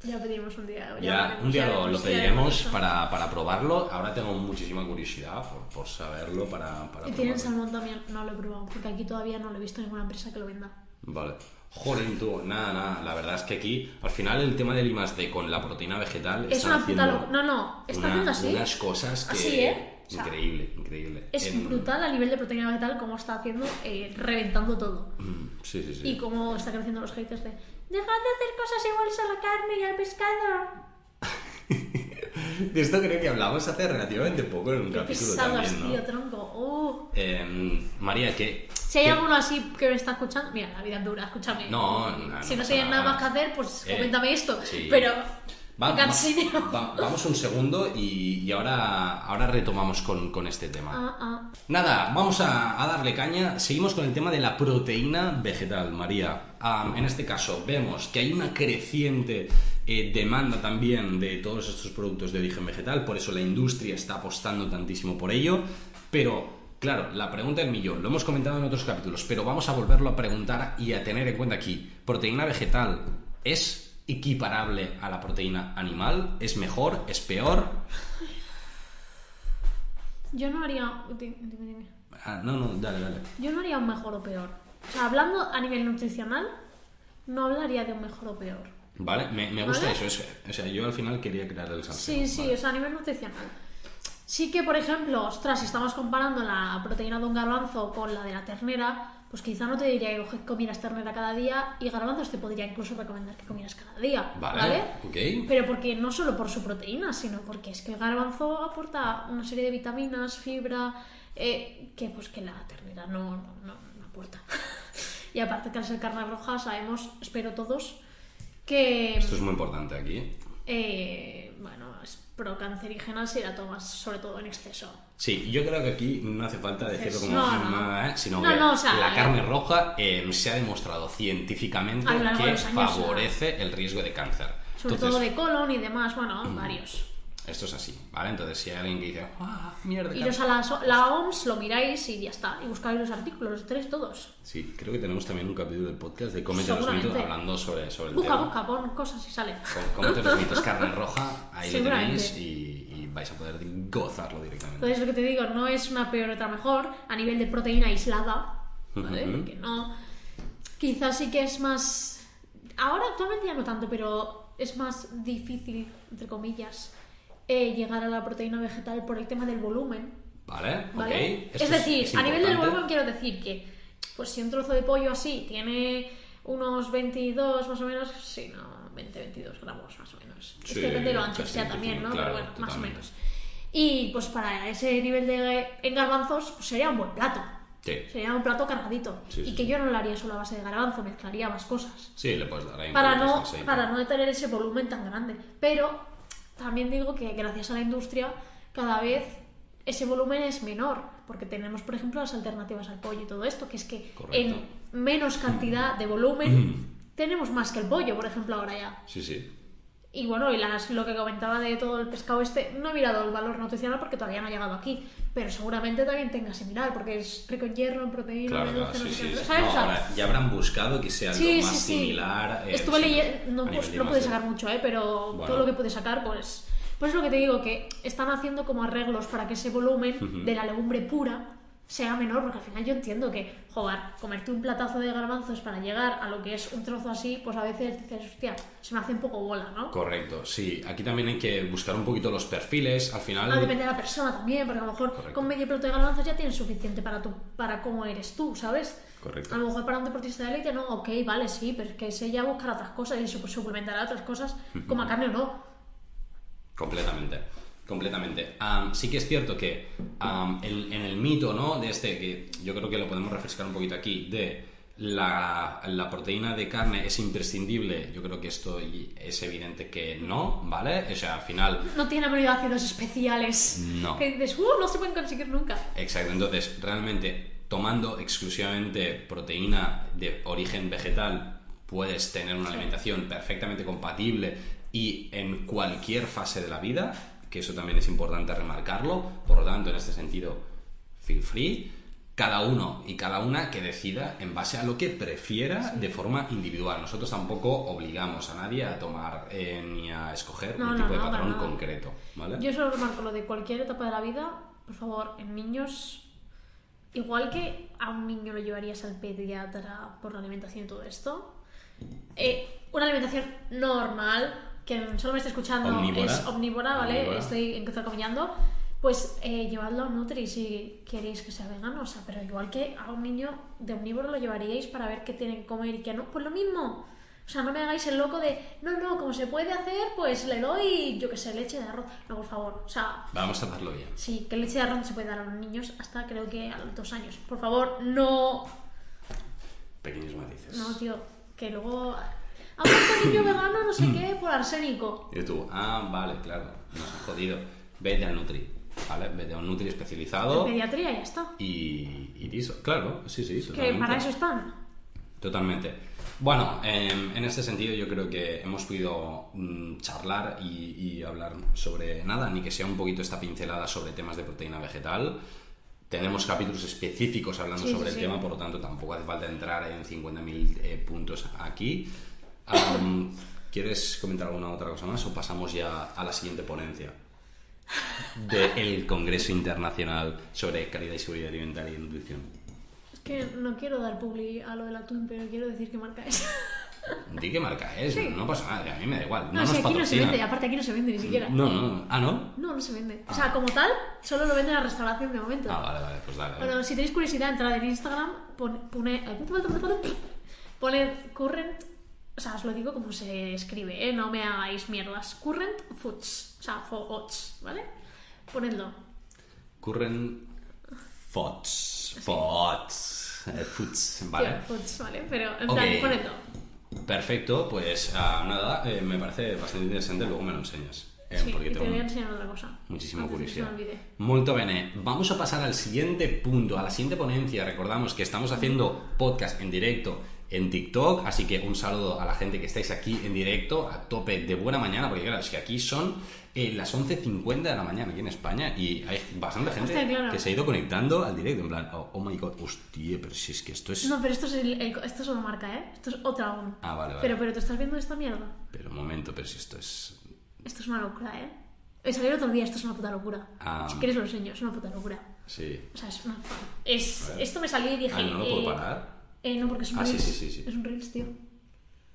Ya pedimos un día. Ya, hablaremos, un día ya lo, lo ya pediremos para, para probarlo. Ahora tengo muchísima curiosidad por, por saberlo, para, para Y tienen salmón también, no lo he probado, porque aquí todavía no lo he visto en ninguna empresa que lo venda. Vale. Joder, tú, nada, nada. La verdad es que aquí, al final, el tema del I+D con la proteína vegetal Es una puta. No, no, está haciendo así. unas cosas que... Así, ¿eh? O sea, increíble, increíble. Es En- brutal a nivel de proteína vegetal cómo está haciendo, eh, reventando todo. Mm, Sí, sí, sí. Y cómo está creciendo los haters de Dejad de hacer cosas iguales a la carne y al pescado. De esto creo que hablamos hace relativamente poco en un Qué capítulo pesados, también, ¿no? tío, tronco. Uh. Eh, María, que... Si hay alguno así que me está escuchando, mira, la vida es dura, escúchame. No, no, no si no tienen nada nada. más que hacer, pues Eh, coméntame esto. sí. Pero. Va- va- vamos un segundo y, y ahora, ahora retomamos con, con este tema. Ah, ah. Nada, vamos a, a darle caña. Seguimos con el tema de la proteína vegetal, María. Am, en este caso, vemos que hay una creciente eh, demanda también de todos estos productos de origen vegetal, por eso la industria está apostando tantísimo por ello. Pero, claro, la pregunta del millón, lo hemos comentado en otros capítulos, pero vamos a volverlo a preguntar y a tener en cuenta aquí. ¿Proteína vegetal es equiparable a la proteína animal? ¿Es mejor? ¿Es peor? Yo no haría. Dime, dime. Ah, no, no, dale, dale. Yo no haría un mejor o peor. O sea, hablando a nivel nutricional, no hablaría de un mejor o peor. Vale, me, me gusta ¿Vale? eso. es- o sea, yo al final quería crear el salseo. Sí, sí, vale. o sea, a nivel nutricional. Sí que, por ejemplo, ostras, si estamos comparando la proteína de un garbanzo con la de la ternera, pues quizá no te diría que comieras ternera cada día y garbanzos te podría incluso recomendar que comieras cada día. Vale, ¿Vale? ok. Pero porque no solo por su proteína, sino porque es que el garbanzo aporta una serie de vitaminas, fibra, eh, que pues que la ternera no, no, no- no aporta. y aparte que al ser carne roja sabemos, espero todos, que Esto es muy importante aquí. eh, bueno, es procancerígena si la tomas sobre todo en exceso. Sí, yo creo que aquí no hace falta decirlo como No, no. "Mm, eh", sino No, que no, o sea, la eh, carne roja eh, se ha demostrado científicamente que años, favorece el riesgo de cáncer. Sobre Entonces, todo de colon y demás, bueno, varios. Esto es así, ¿vale? Entonces, si hay alguien que dice, ah, mierda, Iros cáncer". a la, la OMS, lo miráis y ya está. Y buscáis los artículos, los tres todos. Sí, creo que tenemos también un capítulo del podcast de Cómete los mitos hablando sobre, sobre el Busca, tema. busca, pon cosas y sale. Cómete los mitos carne roja, ahí lo tenéis y, y vais a poder gozarlo directamente. Entonces, lo que te digo, no es una peor otra mejor a nivel de proteína aislada, ¿vale? Ujú. Porque no. Quizás sí que es más. Ahora actualmente ya no tanto, pero es más difícil, entre comillas, eh, llegar a la proteína vegetal por el tema del volumen. ¿Vale? ¿Vale? ok. Es decir, a nivel del volumen quiero decir que, pues si un trozo de pollo así tiene unos 22 más o menos, sí, no, 20, 22 gramos más o menos. es Sí, que depende de lo ancho que sea también, ¿no? claro, Pero bueno, más o totalmente. menos. Y pues para ese nivel de en garbanzos, pues sería un buen plato. Sí. Sería un plato cargadito. Sí, y sí, que yo no lo haría solo a base de garbanzo, mezclaría más cosas. Sí, le puedes dar ahí Para no, para no tener ese volumen tan grande. Pero también digo que gracias a la industria cada vez ese volumen es menor. Porque tenemos, por ejemplo, las alternativas al pollo y todo esto, que es que Correcto. en menos cantidad de volumen tenemos más que el pollo, por ejemplo, ahora ya. Sí, sí. Y bueno, y las- lo que comentaba de todo el pescado este, no he mirado el valor nutricional porque todavía no ha llegado aquí, pero seguramente también tenga similar, porque es rico en hierro, en proteína, Claro, sí, sí. ¿sabes? No, ahora ya habrán buscado que sea algo más similar. eh, Estuve leyendo, no, pues, no más pude de- sacar mucho, ¿eh? pero Bueno. todo lo que pude sacar, pues, pues es lo que te digo, que están haciendo como arreglos para que ese volumen de la legumbre pura sea menor, porque al final yo entiendo que, joder, comerte un platazo de garbanzos para llegar a lo que es un trozo así, pues a veces dices, hostia, se me hace un poco bola, ¿no? Correcto, sí. Aquí también hay que buscar un poquito los perfiles. Al final. Ah, depende de la persona también, porque a lo mejor Correcto. con medio plato de garbanzos ya tienes suficiente para, tu, para cómo eres tú, ¿sabes? Correcto. A lo mejor para un deportista de élite no, ok, vale, sí, pero es que ese ya buscará otras cosas y su- suplementará otras cosas, como a carne o no. Completamente, completamente. Am, sí que es cierto que am, en, en el mito, ¿no? De este, que yo creo que lo podemos refrescar un poquito aquí, de la, la proteína de carne es imprescindible, yo creo que esto es evidente que no, ¿vale? O sea, al final... No tiene aminoácidos especiales No. que dices, uh, no se pueden conseguir nunca. Exacto, entonces realmente tomando exclusivamente proteína de origen vegetal puedes tener una alimentación perfectamente compatible y en cualquier fase de la vida, que eso también es importante remarcarlo, por lo tanto en este sentido, feel free, cada uno y cada una que decida en base a lo que prefiera de forma individual. Nosotros tampoco obligamos a nadie a tomar eh, ni a escoger No, un no, tipo de no, patrón concreto, ¿vale? Yo solo remarco lo de cualquier etapa de la vida, por favor, en niños, igual que a un niño lo llevarías al pediatra por la alimentación y todo esto, eh, una alimentación normal, que solo me está escuchando Omnívora. es omnívora, ¿vale? Omnívora. Estoy entrecomillando. Pues eh, llevadlo a Nutri si queréis que sea vegano, o sea, pero igual que a un niño de omnívoro lo llevaríais para ver qué tiene que comer y qué no, pues lo mismo. O sea, no me hagáis el loco de, no, no, como se puede hacer, pues le doy, yo qué sé, leche de arroz. No, por favor, o sea, Vamos a darlo bien. Sí, que leche de arroz no se puede dar a los niños hasta creo que a los dos años. Por favor, no. Pequeños matices. No, tío, que luego. Ha muerto niño vegano, no sé qué, por arsénico. Y tú, ah, vale, claro, nos ha jodido. Vete al Nutri, ¿vale? Vete a un Nutri En especializado pediatría ya está. y, y listo. Claro, sí, sí, Que para eso están. Totalmente. Bueno, em, en este sentido yo creo que hemos podido mm, charlar y, y hablar sobre nada, ni que sea un poquito esta pincelada sobre temas de proteína vegetal. Tenemos capítulos específicos hablando Sí, sobre sí, el sí. tema, por lo tanto tampoco hace falta entrar en 50.000 eh, puntos aquí. Am, ¿Quieres comentar alguna otra cosa más o pasamos ya a la siguiente ponencia? Del Congreso Internacional sobre Calidad y Seguridad Alimentaria y Nutrición. Es que no quiero dar publi a lo de la Twin, pero quiero decir qué marca es. Di qué marca es, Sí. no pasa nada, a mí me da igual. No, No, si aquí no se vende, aparte aquí no se vende ni siquiera. No, no, ah, ¿no? No, no se vende. O sea, como tal, solo lo vende en la restauración de momento. Ah, vale, vale, pues dale. dale. Bueno, si tenéis curiosidad, entrad en Instagram, pone, pone, poned current, o sea, os lo digo como se escribe, ¿eh? no me hagáis mierdas. Current foods, o sea, foods, ¿vale? Ponedlo. Current Fots. Fots. eh, Foods, ¿vale? Tío, foods, ¿vale? Pero en plan, ponedlo. Perfecto, pues ah, nada, eh, me parece bastante interesante, luego me lo enseñas. eh, Sí, porque te tengo voy a enseñar otra cosa. muchísima curiosidad. olvide. Molto bene, vamos a pasar al siguiente punto, a la siguiente ponencia. Recordamos que estamos haciendo podcast en directo en TikTok, así que un saludo a la gente que estáis aquí en directo, a tope de buena mañana, porque claro, es que aquí son eh, las 11.50 de la mañana aquí en España y hay bastante gente Hostia, claro. que se ha ido conectando al directo, en plan, oh, oh my god, hostia, pero si es que esto es... No, pero esto es, el- el- esto es una marca, ¿eh? Esto es otra aún. Ah, vale, vale. Pero, pero, ¿tú estás viendo esta mierda? Pero un momento, pero si esto es... Esto es una locura, ¿eh? He salido otro día, esto es una puta locura. Ah. Si quieres lo enseño, es una puta locura. Sí. O sea, es una... Es, esto me salió y dije... Ah, ¿no lo puedo eh, parar? Eh, no, porque es un Ah, sí, Reels. sí, sí, sí. Es un Reels, tío.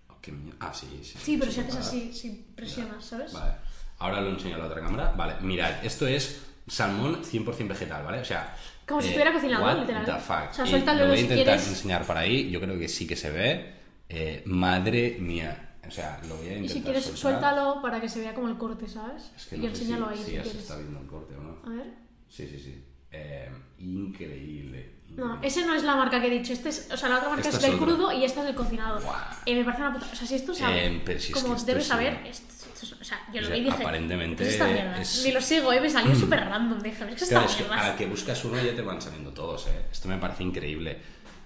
Oh, qué. Ah, sí, sí. Sí, pero si haces así, si presionas, ¿sabes? Vale. Ahora lo enseño a la otra cámara. Vale, mirad, esto es salmón 100% vegetal, ¿vale? O sea... Como si estuviera cocinado, literal. the fuck. O sea, Y suéltalo lo voy a si intentar quieres. enseñar por ahí. Yo creo que sí que se ve. Eh, madre mía. O sea, lo voy a intentar Y si quieres, soltar. suéltalo para que se vea como el corte, ¿sabes? Es que y no sé enséñalo si, ahí si si ya se está viendo el corte o no. A ver. Sí, sí, sí. Eh, increíble, No, ese no es la marca que he dicho. Este es, o sea, la otra marca Esta es es del crudo y esta es del cocinado. Y me parece una puta. O sea, si esto sabe. Eh, pero si es como que debes es saber. una- esto- esto es- o sea, yo O lo sea, vi y dije. aparentemente "¿Qué es esta mierda? es- Ni lo sigo, ¿eh? Me salió súper random. Dije, es que esta Claro, es que a la que buscas uno ya te van saliendo todos, ¿eh? Esto me parece increíble.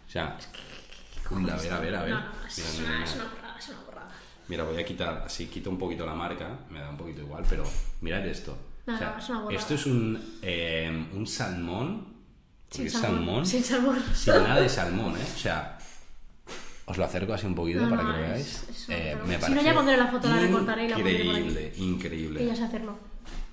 O sea, a ver, a ver, a ver. No, no, es, Mira, es mira, una, mira. es una borrada, es una borrada. Mira, voy a quitar, así quito un poquito la marca, me da un poquito igual, pero mirad esto. No, O sea, no, es una esto es un, eh, un salmón, Sin es salmón, Sin salmón. sin nada de salmón, ¿eh? O sea, os lo acerco así un poquito No, para no, que lo es- veáis. es una Eh, me Si no, ya pondré la foto, la recortaré y la pondré. Increíble, increíble. Ya sé hacerlo.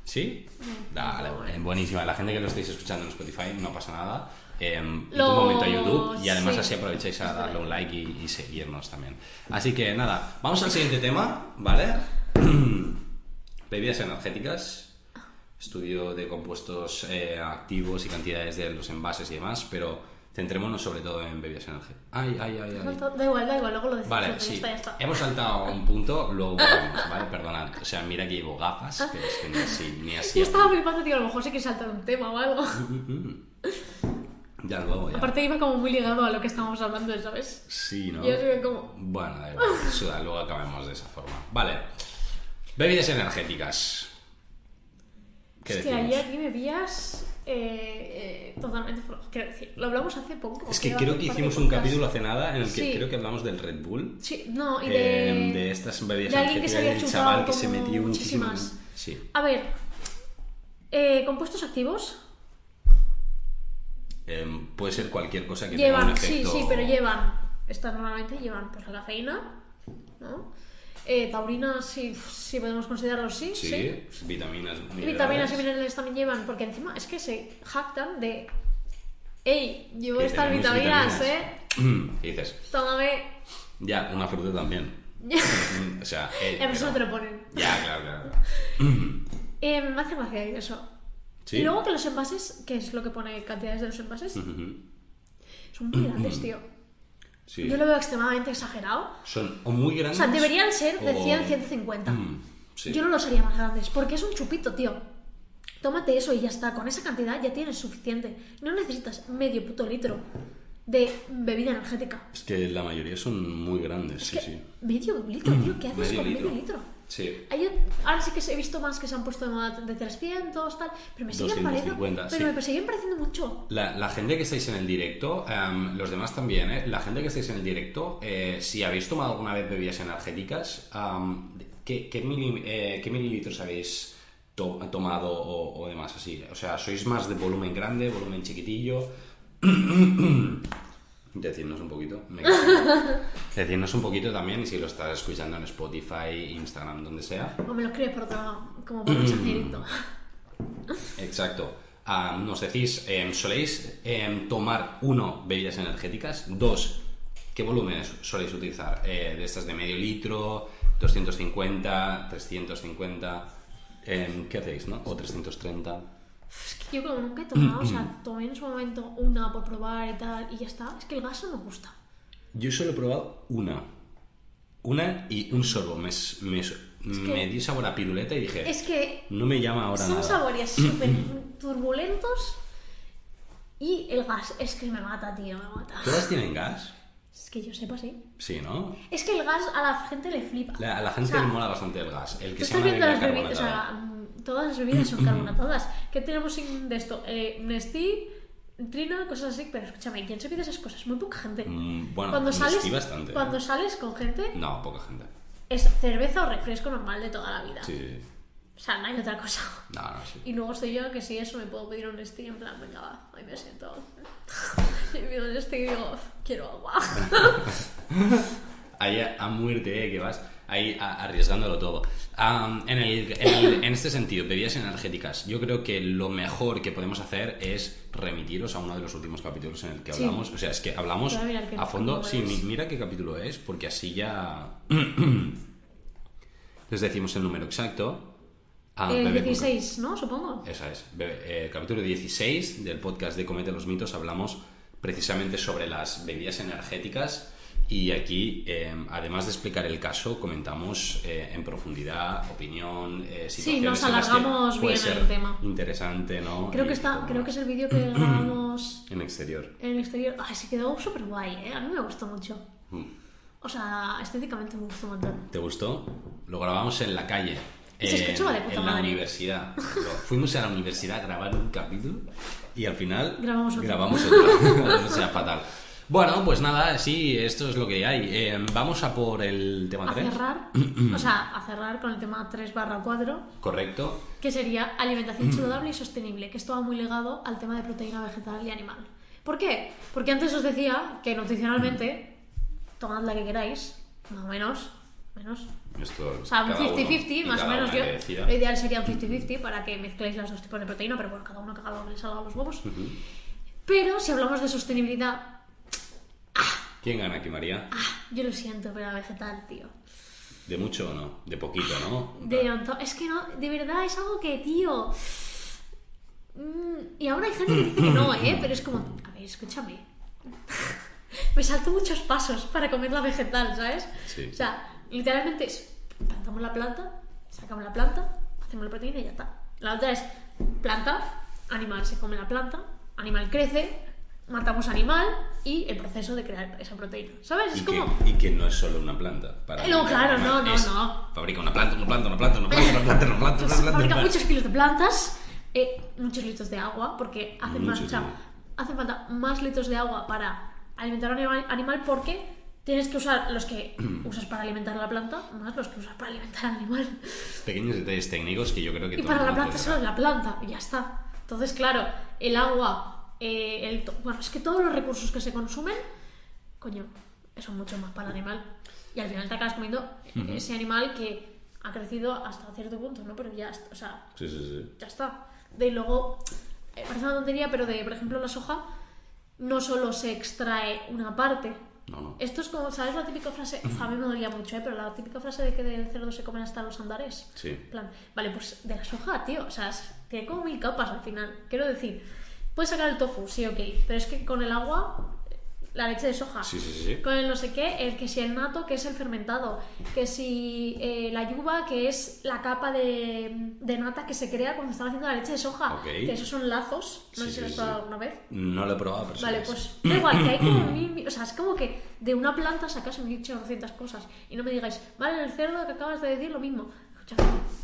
¿Sí? Dale, eh, buenísima. La gente que lo estáis escuchando en Spotify, no pasa nada. Eh, Lo- un momento a YouTube y además sí. así aprovecháis a darle un like y, y seguirnos también. Así que nada, vamos al siguiente tema, ¿vale? Bebidas energéticas. Estudio de compuestos eh, activos y cantidades de los envases y demás, pero centrémonos sobre todo en bebidas energéticas. Ay, ay, ay, ay. Da igual, da igual, luego lo decimos. Vale, ya sí. está, ya está. Hemos saltado a un punto, luego volvemos, ¿vale? Perdonad. O sea, mira que llevo gafas, pero es que ni así, ni así. Yo estaba flipando, tío, a lo mejor sí que saltar un tema o algo. Ya luego, ya. Aparte iba como muy ligado a lo que estábamos hablando, ¿sabes? Sí, ¿no? Yo soy como... Bueno, da igual, suda, luego acabemos de esa forma. Vale. Bebidas energéticas. ¿Qué es que decimos? ayer aquí me pillas eh, eh, totalmente... Quiero decir, lo hablamos hace poco. Es que creo que de hicimos un capítulo hace nada en el que Sí. creo que hablamos del Red Bull. Sí, no, y de... eh, de estas bebidas de alguien que se había energéticas, del chaval que se metió muchísimas. Sí. A ver, eh, compuestos activos puede ser cualquier cosa que tenga un llevan, sí, sí, pero llevan, estas normalmente llevan pues la cafeína, ¿no? Eh, taurina, sí, sí podemos considerarlo, sí, sí. Sí, vitaminas, Vitaminas y minerales también llevan, porque encima es que se jactan de, ey, llevo estas vitaminas, vitaminas". ¿eh? ¿Qué dices? Tómame. Ya, una fruta también. O sea, eh, Y a veces pero- no te lo ponen. Ya, claro, claro. Eh, me hace gracia eso. Sí. Y luego que los envases, que es lo que pone cantidades de los envases, son muy grandes, tío. Sí. Yo lo veo extremadamente exagerado. Son o muy O grandes. sea, deberían ser de o- 100, 150. Mm, sí. Yo no los haría más grandes, porque es un chupito, tío. Tómate eso y ya está. Con esa cantidad ya tienes suficiente. No necesitas medio puto litro de bebida energética. Es que la mayoría son muy grandes, sí, Que- sí. Medio litro, tío. ¿Qué haces Medio con litro. medio litro? Sí. Hay ahora sí que he visto más que se han puesto de moda de 300, tal. Pero me siguen 250, pareciendo. sí. Pero me siguen pareciendo mucho. La, la gente que estáis en el directo, em, los demás también, ¿eh? La gente que estáis en el directo, eh, si habéis tomado alguna vez bebidas energéticas, am, ¿qué, qué, mili- eh, qué mililitros habéis to- tomado o, o demás así? O sea, ¿sois más de volumen grande, volumen chiquitillo? Decidnos un poquito. me Decidnos un poquito también si lo estás escuchando en Spotify, Instagram, donde sea. O me lo escribes por otro lado, como por mensajerito. Exacto. Ah, nos decís, em, ¿soléis em, tomar, uno, bebidas energéticas? Dos, ¿qué volúmenes soléis utilizar? Eh, de estas de medio litro, 250, 350, em, ¿qué hacéis, no? O 330. Es que yo como nunca he tomado, o sea, tomé en su momento una por probar y tal, y ya está. Es que el gas no me gusta. Yo solo he probado una. Una y un sorbo. Me, me, s- me dio sabor a piruleta y dije, Es que no me llama ahora son nada. sabores súper turbulentos y el gas es que me mata, tío, me mata. ¿Todas tienen gas? Es que yo sepa, sí. Sí, ¿no? Es que el gas a la gente le flipa. La- a la gente O sea, le mola bastante el gas. El Tú que estás una viendo bebida las bebidas, o carbonatada. sea, mm, todas las bebidas son carbonatadas. ¿Qué tenemos sin- de esto? Eh, Nestí, Trina, cosas así, pero escúchame, ¿quién se pide esas cosas? Muy poca gente. Mm, bueno, cuando sales, bastante. ¿eh? cuando sales con gente, No, poca gente. es cerveza o refresco normal de toda la vida. Sí, sea, no hay otra cosa. No, no, sí. Y luego estoy yo que si eso me puedo pedir un Nestí en plan, venga, va, hoy me siento. y pido un y digo, quiero agua. Ahí a, a muerte, ¿eh? Que vas ahí a- arriesgándolo todo. En, el- en el- en este sentido, bebidas energéticas, yo creo que lo mejor que podemos hacer es remitiros a uno de los últimos capítulos en el que Sí. hablamos. O sea, es que hablamos a fondo. Sí, es. mira qué capítulo es, porque así ya les decimos el número exacto. Ah, con- 16, ¿no? Supongo. Esa es. Bebe- eh, capítulo 16 del podcast de Comete los mitos hablamos precisamente sobre las bebidas energéticas y aquí, eh, además de explicar el caso, comentamos eh, en profundidad, opinión, eh, situaciones nos en las que alargamos bien el tema. Interesante, ¿no? Creo que está, creo que es el vídeo que grabamos En exterior. en el exterior. Ay, se quedó súper guay, ¿eh? A mí me gustó mucho. Mm. O sea, estéticamente me gustó un montón. ¿Te gustó? Lo grabamos en la calle. Se en- escuchaba de puta En la universidad. Fuimos a la universidad a grabar un capítulo y al final Grabamos otro. grabamos otro. o sea, fatal. Bueno, pues nada, sí, esto es lo que hay. Eh, vamos a por el tema A 3. cerrar, o sea, a cerrar con el tema 3 barra 4, Correcto. que sería alimentación saludable y sostenible, que esto va muy ligado al tema de proteína vegetal y animal. ¿Por qué? Porque antes os decía que nutricionalmente, tomad la que queráis, más o menos, menos. Esto, O sea, un cada uno 50-50, y más o menos yo. decida. Lo ideal sería un 50-50 para que mezcléis los dos tipos de proteína, pero bueno, cada uno que haga lo que le salga a los huevos. Pero si hablamos de sostenibilidad, ¿Quién gana aquí, María? ah, yo lo siento, pero la vegetal, tío. ¿De mucho o no? De poquito, ¿no? De Es que no, de verdad es algo que, tío. Mm, Y ahora hay gente que dice que no, ¿eh? Pero es como, a ver, escúchame. Me salto muchos pasos para comer la vegetal, ¿sabes? Sí. O sea, literalmente es plantamos la planta, sacamos la planta, hacemos la proteína y ya está. La otra es planta, animal se come la planta, animal crece, matamos animal y el proceso de crear esa proteína. ¿Sabes? Y Es que, como. y que no es solo una planta. Para Eh, no, claro, no, no, no. Fabrica una planta, una planta, una planta, una planta, una planta, una planta, una planta. fabrica muchos kilos de plantas, eh, muchos litros de agua, porque hacen, más, Muchos, o sea, sí. hacen falta más litros de agua para alimentar a un animal, animal porque tienes que usar los que usas para alimentar a la planta más los que usas para alimentar al animal. Pequeños detalles técnicos que yo creo que Y todo para la planta solo es la planta, y ya está. Entonces, claro, el agua, eh, el bueno, es que todos los recursos que se consumen, coño, son mucho más para el animal. Y al final te acabas comiendo ese animal que ha crecido hasta cierto punto, ¿no? Pero ya, está, o sea, Sí, sí, sí. ya está. De luego, eh, parece una tontería, pero de, por ejemplo, la soja no solo se extrae una parte. No, no. Esto es como, ¿sabes la típica frase? A mí me dolía mucho, ¿eh? Pero la típica frase de que del cerdo se comen hasta los andares. Sí. Plan, vale, pues de la soja, tío. O sea, es- tiene como mil capas al final. Quiero decir, puedes sacar el tofu, sí, ok. Pero es que con el agua, la leche de soja. Sí, sí, sí. Con el no sé qué, el que si el nato, que es el fermentado. Que si eh, la yuba, que es la capa de, de nata que se crea cuando están haciendo la leche de soja. Ok. Que esos son lazos. No sé si lo has probado alguna vez. No lo he probado, pero Vale, pues da igual, que hay como mil, O sea, es como que de una planta sacas 1800 cosas. Y no me digáis, vale, el cerdo que acabas de decir lo mismo.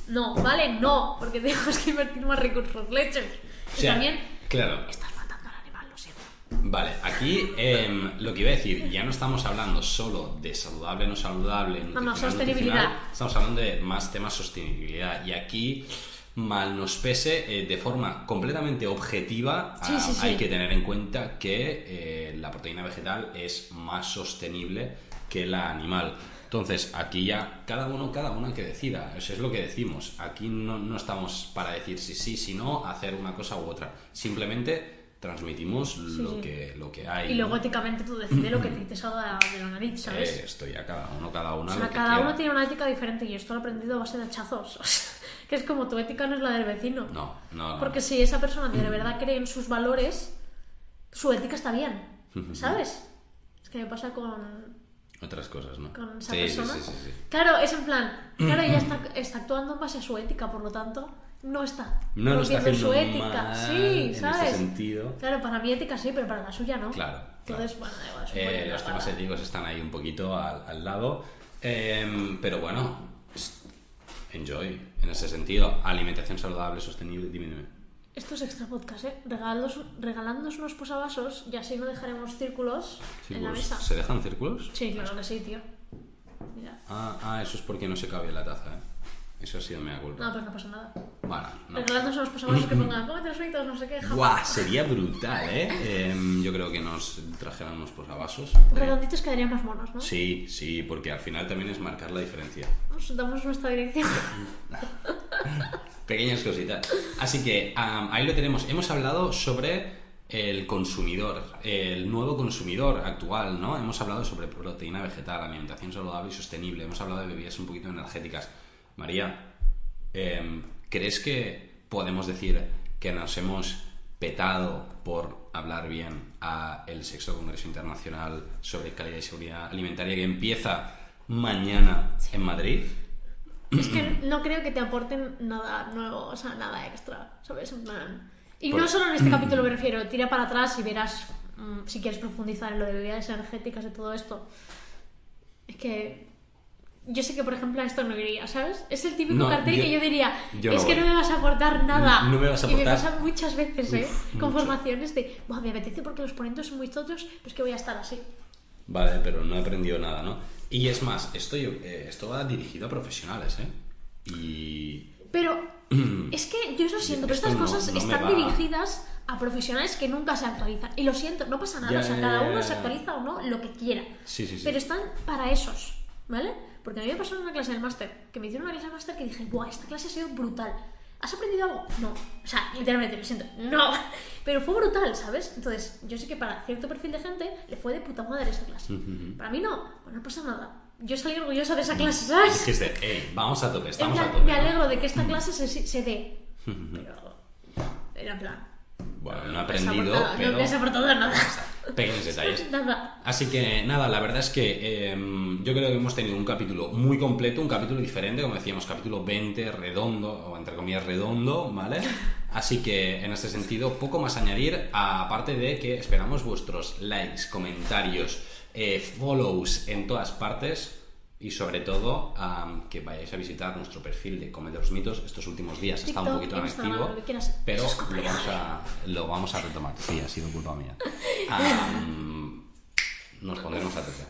No, vale, no, porque tenemos que invertir más recursos leches. O y sea, también claro. Vale, aquí em, lo que iba a decir, ya no estamos hablando solo de saludable, no saludable, No, no, sostenibilidad. estamos hablando de más temas sostenibilidad. Y aquí, mal nos pese, eh, de forma completamente objetiva, Sí, ah, sí, sí. hay que tener en cuenta que eh, la proteína vegetal es más sostenible que la animal. Entonces, aquí ya cada uno, cada una que decida. Eso es lo que decimos. Aquí no, no estamos para decir si sí, si no, hacer una cosa u otra. Simplemente transmitimos lo, sí. Que, lo que hay. Y luego ¿no? éticamente tú decides lo que te salga de la nariz, ¿sabes? Eh, esto ya cada uno, cada una. O sea, lo que cada quiera. uno tiene una ética diferente y esto lo he aprendido a base de hachazos. Que es como tu ética no es la del vecino. No, no, no. Porque si esa persona de verdad cree en sus valores, su ética está bien. ¿Sabes? Es que me pasa con, Otras cosas, ¿no? con esa Sí, sí, persona. sí, sí, sí. Claro, es en plan, claro, ella está, está actuando en base a su ética, por lo tanto, no está No lo está haciendo su ética. mal sí, en ¿sabes? ese sentido. Claro, para mi ética sí, pero para la suya no. Claro. Entonces, claro. bueno, Eh, los temas éticos están ahí un poquito al, al lado. Em, pero bueno, enjoy en ese sentido. Alimentación saludable, sostenible, dime. Esto es extra podcast, ¿eh? Regalos, regalándonos unos posavasos y así no dejaremos círculos en la mesa. ¿Se dejan círculos? Sí, claro que sí, tío. Mira. Ah, ah, eso es porque no se cabe en la taza, ¿eh? Eso ha sido mea culpa. No, pues no pasa nada. Bueno, no. Unos posavasos que pongan, cómete los fritos, no sé qué, japa". Buah, sería brutal, ¿eh? Em, yo creo que nos trajeran unos posavasos. Redonditos quedarían más monos, ¿no? Sí, sí, porque al final también es marcar la diferencia. Nos damos nuestra dirección. Pequeñas cositas. Así que am, ahí lo tenemos. Hemos hablado sobre el consumidor, el nuevo consumidor actual, ¿no? Hemos hablado sobre proteína vegetal, alimentación saludable y sostenible. Hemos hablado de bebidas un poquito energéticas. María, em, ¿crees que podemos decir que nos hemos petado por hablar bien a el Sexto Congreso Internacional sobre calidad y seguridad alimentaria que empieza mañana en Madrid? es que no creo que te aporten nada nuevo, o sea, nada extra, ¿sabes? Y Por- no solo en este capítulo me refiero, tira para atrás y verás mm, si quieres profundizar en lo de bebidas energéticas y todo esto. Es que yo sé que, por ejemplo, a esto no iría, ¿sabes? Es el típico No, cartel yo- que yo diría, yo es no que voy. no me vas a aportar nada. No me vas a Y me aportar- pasa muchas veces, ¿eh? Uf, Con mucho. formaciones de, Buah, me apetece porque los ponentes son muy tochos, pero es que voy a estar así. Vale, pero no he aprendido nada, ¿no? Y es más, esto, yo- eh, esto va dirigido a profesionales, ¿eh? Y... Pero es que yo eso siento, pero estas no- cosas no están dirigidas a profesionales que nunca se actualizan. Y lo siento, no pasa nada. Ya, o sea, cada uno se actualiza o no lo que quiera. Sí, sí, sí. Pero están para esos, ¿vale? Porque a mí me pasó en una clase del máster, que me hicieron una clase del máster que dije, ¡buah, esta clase ha sido brutal! ¿Has aprendido algo? No. O sea, literalmente, lo siento, no. Pero fue brutal, ¿sabes? Entonces, yo sé que para cierto perfil de gente le fue de puta madre esa clase. Para mí no, pues no pasa nada. Yo salí orgullosa de esa clase, ¿sabes? Dijiste, hey, vamos a tope, estamos plan, a tope. me ¿no? alegro de que esta clase se, se dé. Pero era plan. Bueno, no he no aprendido, pero... No me has aportado nada. Pequeños detalles. Nada. Así que nada, la verdad es que em, yo creo que hemos tenido un capítulo muy completo, un capítulo diferente, como decíamos, capítulo 20, redondo, o entre comillas redondo, ¿vale? Así que en este sentido, poco más añadir, aparte de que esperamos vuestros likes, comentarios, eh, follows en todas partes y sobre todo am, que vayáis a visitar nuestro perfil de Come de los Mitos. Estos últimos días está un poquito inactivo, que pero lo vamos, a, lo vamos a retomar. Sí, ha sido culpa mía. Am, nos pondremos a tope.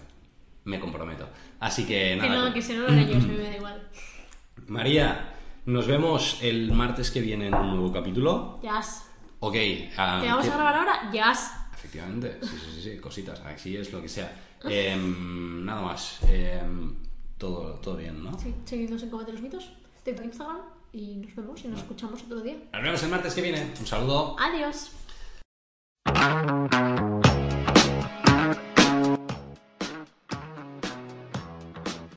Me comprometo. Así que Que nada. no, que si no lo yo, me da igual. María, nos vemos el martes que viene en un nuevo capítulo. Jazz. Ok. am, ¿Te vamos ¿qué- a grabar ahora? Jazz. Efectivamente, sí, sí, sí, sí, cositas, así es lo que sea. Em, nada más, em, todo, todo bien, ¿no? Sí, seguidnos en Comete los Mitos, TikTok, Instagram y nos vemos y nos escuchamos otro día. Nos vemos el martes que viene. Un saludo. Adiós.